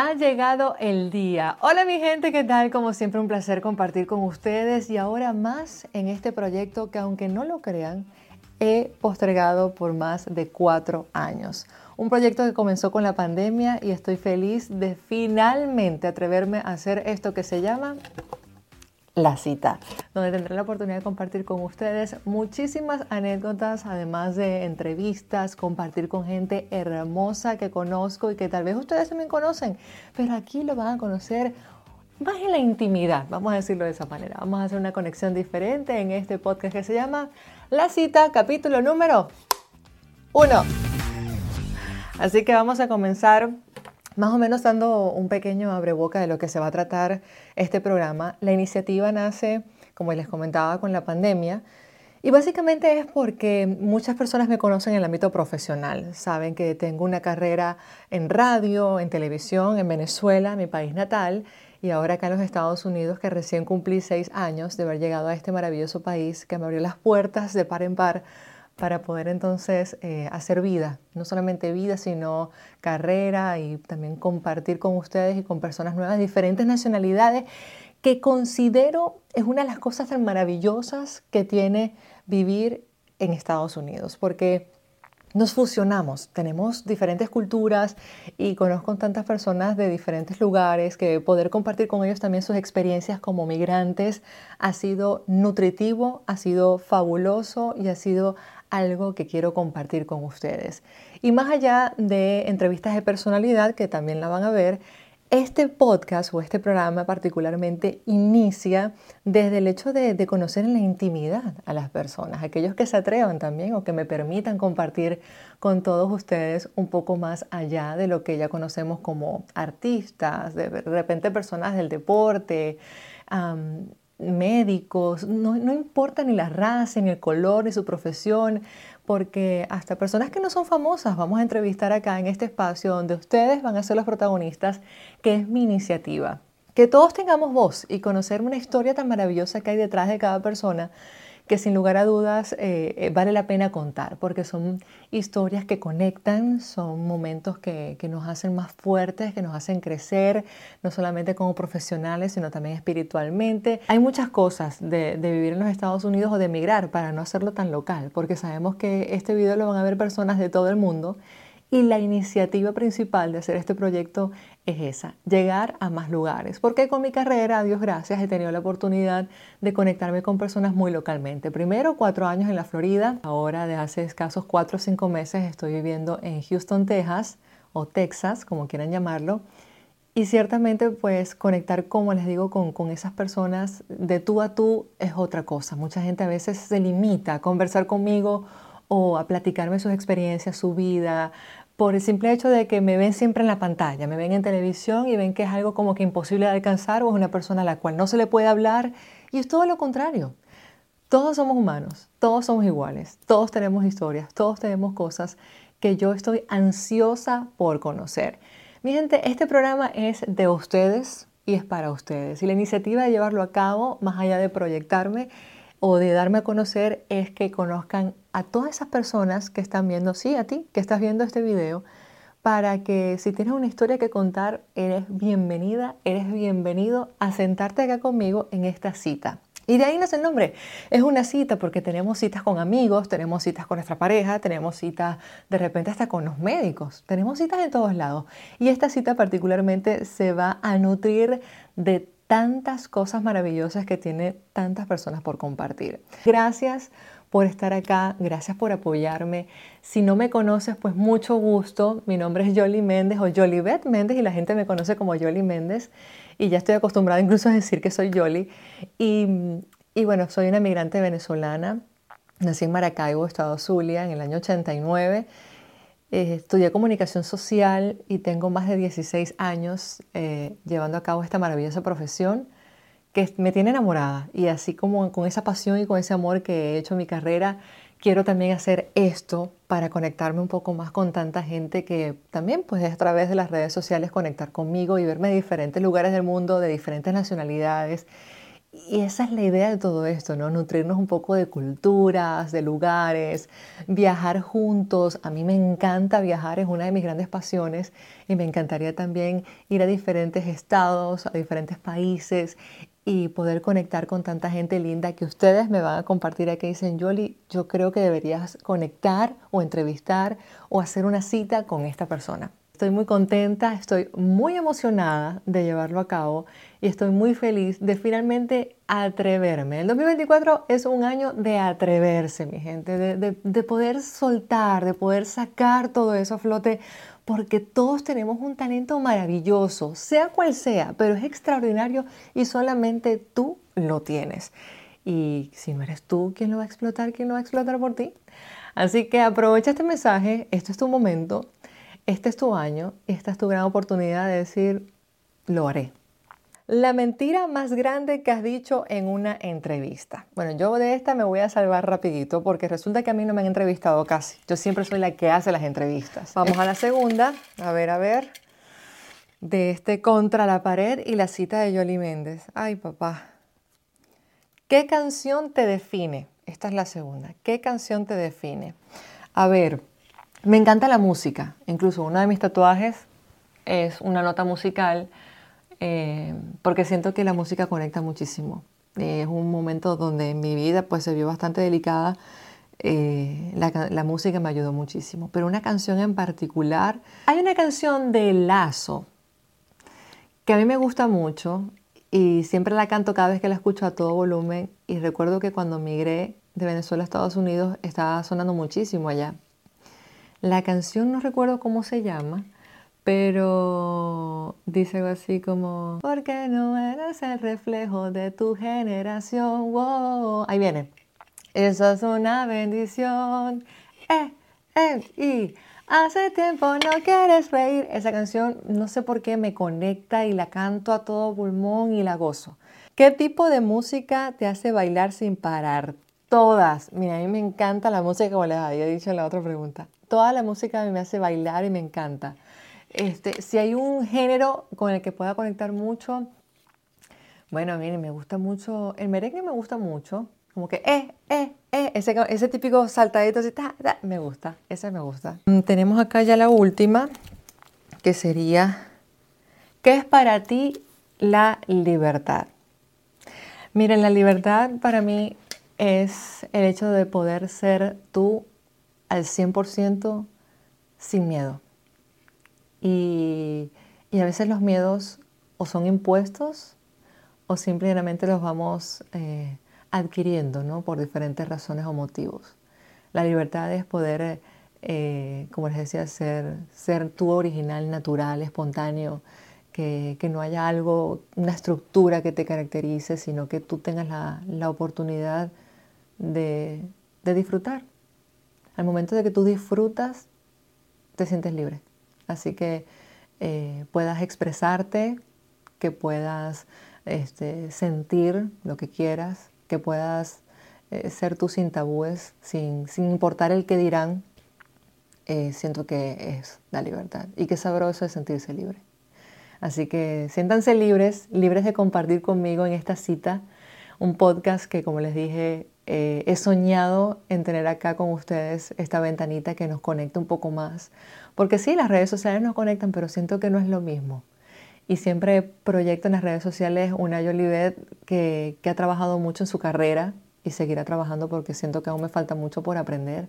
Ha llegado el día. Hola mi gente, ¿qué tal? Como siempre un placer compartir con ustedes y ahora más en este proyecto que aunque no lo crean, he postergado por más de cuatro años. Un proyecto que comenzó con la pandemia y estoy feliz de finalmente atreverme a hacer esto que se llama la cita, donde tendré la oportunidad de compartir con ustedes muchísimas anécdotas, además de entrevistas, compartir con gente hermosa que conozco y que tal vez ustedes también conocen, pero aquí lo van a conocer más en la intimidad, vamos a decirlo de esa manera. Vamos a hacer una conexión diferente en este podcast que se llama La cita, capítulo número uno. Así que vamos a comenzar más o menos dando un pequeño abreboca de lo que se va a tratar este programa. La iniciativa nace, como les comentaba, con la pandemia. Y básicamente es porque muchas personas me conocen en el ámbito profesional. Saben que tengo una carrera en radio, en televisión, en Venezuela, mi país natal, y ahora acá en los Estados Unidos, que recién cumplí seis años de haber llegado a este maravilloso país que me abrió las puertas de par en par para poder entonces eh, hacer vida, no solamente vida, sino carrera y también compartir con ustedes y con personas nuevas, diferentes nacionalidades, que considero es una de las cosas tan maravillosas que tiene vivir en Estados Unidos, porque nos fusionamos, tenemos diferentes culturas y conozco tantas personas de diferentes lugares que poder compartir con ellos también sus experiencias como migrantes ha sido nutritivo, ha sido fabuloso y ha sido algo que quiero compartir con ustedes. Y más allá de entrevistas de personalidad, que también la van a ver, este podcast o este programa particularmente inicia desde el hecho de, conocer en la intimidad a las personas, aquellos que se atrevan también o que me permitan compartir con todos ustedes un poco más allá de lo que ya conocemos como artistas, de repente personas del deporte, médicos, no, no, importa ni la raza, ni el color, ni su profesión, porque hasta personas que no son famosas vamos a entrevistar acá en este espacio donde ustedes van a ser los protagonistas, que es mi iniciativa. Que todos tengamos voz y conocer una historia tan maravillosa que hay detrás de cada persona que sin lugar a dudas eh, eh, vale la pena contar, porque son historias que conectan, son momentos que, nos hacen más fuertes, que nos hacen crecer, no solamente como profesionales, sino también espiritualmente. Hay muchas cosas de, de vivir en los Estados Unidos o de emigrar para no hacerlo tan local, porque sabemos que este video lo van a ver personas de todo el mundo y la iniciativa principal de hacer este proyecto es esa, llegar a más lugares. Porque con mi carrera, Dios gracias, he tenido la oportunidad de conectarme con personas muy localmente. Primero, cuatro años en la Florida. Ahora, de hace escasos cuatro o cinco meses, estoy viviendo en Houston, Texas, o Texas, como quieran llamarlo. Y ciertamente, pues conectar, como les digo, con, con, esas personas de tú a tú es otra cosa. Mucha gente a veces se limita a conversar conmigo o a platicarme sus experiencias, su vida, por el simple hecho de que me ven siempre en la pantalla, me ven en televisión y ven que es algo como que imposible de alcanzar o es una persona a la cual no se le puede hablar y es todo lo contrario. Todos somos humanos, todos somos iguales, todos tenemos historias, todos tenemos cosas que yo estoy ansiosa por conocer. Mi gente, este programa es de ustedes y es para ustedes. Y la iniciativa de llevarlo a cabo, más allá de proyectarme, o de darme a conocer es que conozcan a todas esas personas que están viendo, sí, a ti, que estás viendo este video, para que si tienes una historia que contar, eres bienvenida, eres bienvenido a sentarte acá conmigo en esta cita. Y de ahí nace el nombre. Es una cita porque tenemos citas con amigos, tenemos citas con nuestra pareja, tenemos citas de repente hasta con los médicos, tenemos citas en todos lados. Y esta cita particularmente se va a nutrir de tantas cosas maravillosas que tiene tantas personas por compartir. Gracias por estar acá, gracias por apoyarme. Si no me conoces, pues mucho gusto. Mi nombre es Jolie Méndez o Beth Méndez y la gente me conoce como Jolie Méndez y ya estoy acostumbrada incluso a decir que soy Jolie. Y, y bueno, soy una migrante venezolana. Nací en Maracaibo, Estado Zulia, en el año 89 eh, estudié comunicación social y tengo más de 16 años eh, llevando a cabo esta maravillosa profesión me tiene enamorada. Y así como con esa pasión y con ese amor que he hecho en mi carrera, quiero también hacer esto para conectarme un poco más con tanta gente que también pues a través de las redes sociales conectar conmigo y verme de diferentes lugares del mundo, de diferentes nacionalidades Y esa es la idea de todo esto, ¿no? Nutrirnos un poco de culturas, de lugares, viajar juntos. A mí me encanta viajar, es una de mis grandes pasiones y me encantaría también ir a diferentes estados, a diferentes países y poder conectar con tanta gente linda que ustedes me van a compartir aquí. Dicen, Yoli, yo creo que deberías conectar o entrevistar o hacer una cita con esta persona. Estoy muy contenta, estoy muy emocionada de llevarlo a cabo y estoy muy feliz de finalmente atreverme. El 2024 es un año de atreverse, mi gente, de, de, poder soltar, de poder sacar todo eso a flote, porque todos tenemos un talento maravilloso, sea cual sea, pero es extraordinario y solamente tú lo tienes. Y si no eres tú, ¿quién lo va a explotar? ¿Quién lo va a explotar por ti? Así que aprovecha este mensaje, esto es tu momento este es tu año, esta es tu gran oportunidad de decir, lo haré. La mentira más grande que has dicho en una entrevista. Bueno, yo de esta me voy a salvar rapidito porque resulta que a mí no me han entrevistado casi. Yo siempre soy la que hace las entrevistas. Vamos a la segunda. A ver, a ver. De este contra la pared y la cita de Yoli Méndez. Ay, papá. ¿Qué canción te define? Esta es la segunda. ¿Qué canción te define? A ver, me encanta la música, incluso uno de mis tatuajes es una nota musical eh, porque siento que la música conecta muchísimo. es un momento donde en mi vida pues se vio bastante delicada. Eh, la, la, música me ayudó muchísimo, pero una canción en particular, hay una canción de Lazo que a mí me gusta mucho y siempre la canto cada vez que la escucho a todo volumen y recuerdo que cuando migré de Venezuela a Estados Unidos estaba sonando muchísimo allá la canción no recuerdo cómo se llama, pero dice algo así como, porque no eres el reflejo de tu generación. Wow. Ahí viene. Eso es una bendición. Eh, eh, y hace tiempo no quieres reír. Esa canción no sé por qué me conecta y la canto a todo pulmón y la gozo. ¿Qué tipo de música te hace bailar sin parar? Todas. Mira, a mí me encanta la música, como les había dicho en la otra pregunta toda la música me hace bailar y me encanta. Este, si hay un género con el que pueda conectar mucho, bueno, miren, me gusta mucho, el merengue me gusta mucho, como que, eh, eh, eh, ese, típico saltadito así, me gusta, ese me gusta. Mm, tenemos acá ya la última, que sería, ¿qué es para ti la libertad? Miren, la libertad para mí es el hecho de poder ser tú al 100% sin miedo. Y, a veces los miedos o son impuestos o simplemente los vamos eh, adquiriendo ¿no? por diferentes razones o motivos. La libertad es poder, eh, como les decía, ser, ser tú original, natural, espontáneo, que, no haya algo, una estructura que te caracterice, sino que tú tengas la, oportunidad de disfrutar, al momento de que tú disfrutas, te sientes libre. Así que eh, puedas expresarte, que puedas este, sentir lo que quieras, que puedas eh, ser tú sin tabúes, sin, importar el que dirán, eh, siento que es la libertad. Y qué sabroso es sentirse libre. Así que siéntanse libres, libres de compartir conmigo en esta cita un podcast que, como les dije, eh, he soñado en tener acá con ustedes esta ventanita que nos conecta un poco más. Porque sí, las redes sociales nos conectan, pero siento que no es lo mismo. Y siempre proyecto en las redes sociales una Yolivet que, ha trabajado mucho en su carrera y seguirá trabajando porque siento que aún me falta mucho por aprender.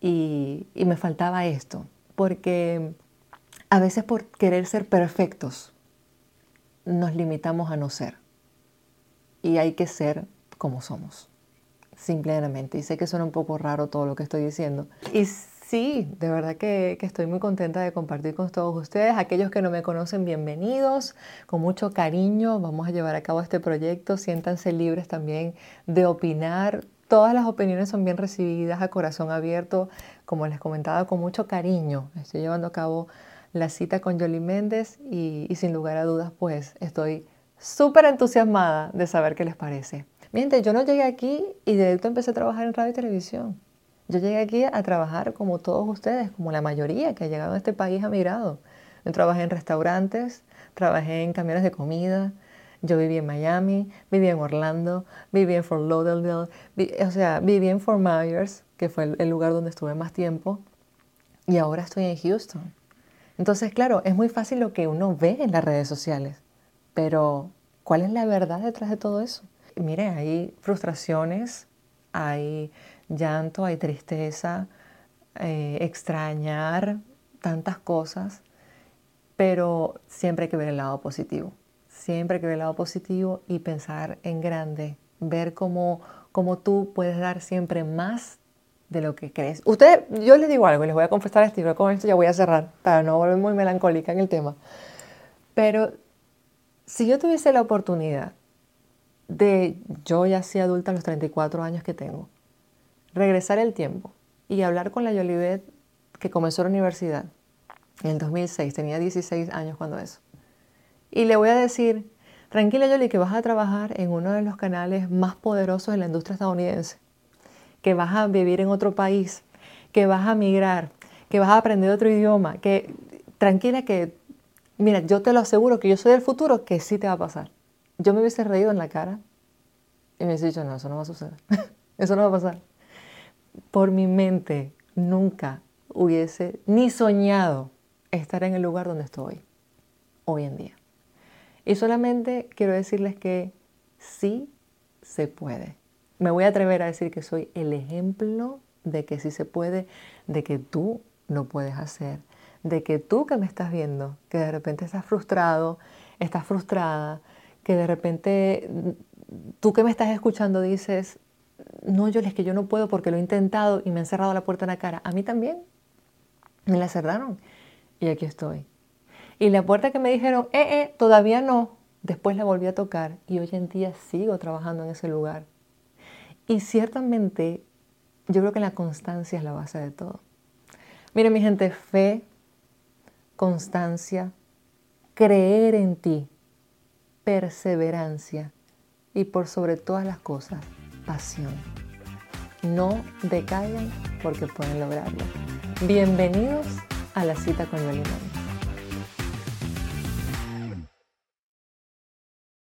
Y me faltaba esto, porque a veces por querer ser perfectos nos limitamos a no ser. Y hay que ser como somos simplemente. Y sé que suena un poco raro todo lo que estoy diciendo. Y sí, de verdad que, estoy muy contenta de compartir con todos ustedes. Aquellos que no me conocen, bienvenidos. Con mucho cariño vamos a llevar a cabo este proyecto. Siéntanse libres también de opinar. Todas las opiniones son bien recibidas a corazón abierto. Como les comentaba, con mucho cariño. Estoy llevando a cabo la cita con Yoli Méndez y sin lugar a dudas, pues estoy súper entusiasmada de saber qué les parece. Miren, yo no llegué aquí y directo empecé a trabajar en radio y televisión. Yo llegué aquí a trabajar como todos ustedes, como la mayoría que ha llegado a este país ha migrado. Yo trabajé en restaurantes, trabajé en camiones de comida, Yo viví en Miami, viví en Orlando, viví en Fort Lauderdale, o sea, viví en Fort Myers, que fue el lugar donde estuve más tiempo, y ahora estoy en Houston. Entonces, claro, es muy fácil lo que uno ve en las redes sociales, pero ¿cuál es la verdad detrás de todo eso? Mire, hay frustraciones, hay llanto, hay tristeza, eh, extrañar, tantas cosas, pero siempre hay que ver el lado positivo. Siempre hay que ver el lado positivo y pensar en grande, ver cómo, cómo tú puedes dar siempre más de lo que crees. Ustedes, yo les digo algo les voy a confesar esto y con esto ya voy a cerrar para no volver muy melancólica en el tema. Pero si yo tuviese la oportunidad de, yo ya soy adulta a los 34 años que tengo, regresar el tiempo y hablar con la Yolivet que comenzó la universidad en el 2006, tenía 16 años cuando eso. Y le voy a decir, tranquila Yoli, que vas a trabajar en uno de los canales más poderosos de la industria estadounidense que vas a vivir en otro país, que vas a migrar, que vas a aprender otro idioma, que tranquila que, mira, yo te lo aseguro que yo soy del futuro, que sí te va a pasar. Yo me hubiese reído en la cara y me hubiese dicho, no, eso no va a suceder, eso no va a pasar. Por mi mente nunca hubiese ni soñado estar en el lugar donde estoy hoy en día. Y solamente quiero decirles que sí se puede me voy a atrever a decir que soy el ejemplo de que sí se puede, de que tú lo puedes hacer, de que tú que me estás viendo, que de repente estás frustrado, estás frustrada, que de repente tú que me estás escuchando dices, no, yo es que yo no puedo porque lo he intentado y me han cerrado la puerta en la cara. A mí también. Me la cerraron y aquí estoy. Y la puerta que me dijeron, eh, eh, todavía no, después la volví a tocar y hoy en día sigo trabajando en ese lugar. Y ciertamente yo creo que la constancia es la base de todo. Miren mi gente, fe, constancia, creer en ti, perseverancia y por sobre todas las cosas, pasión. No decaigan porque pueden lograrlo. Bienvenidos a la cita con Yolimón.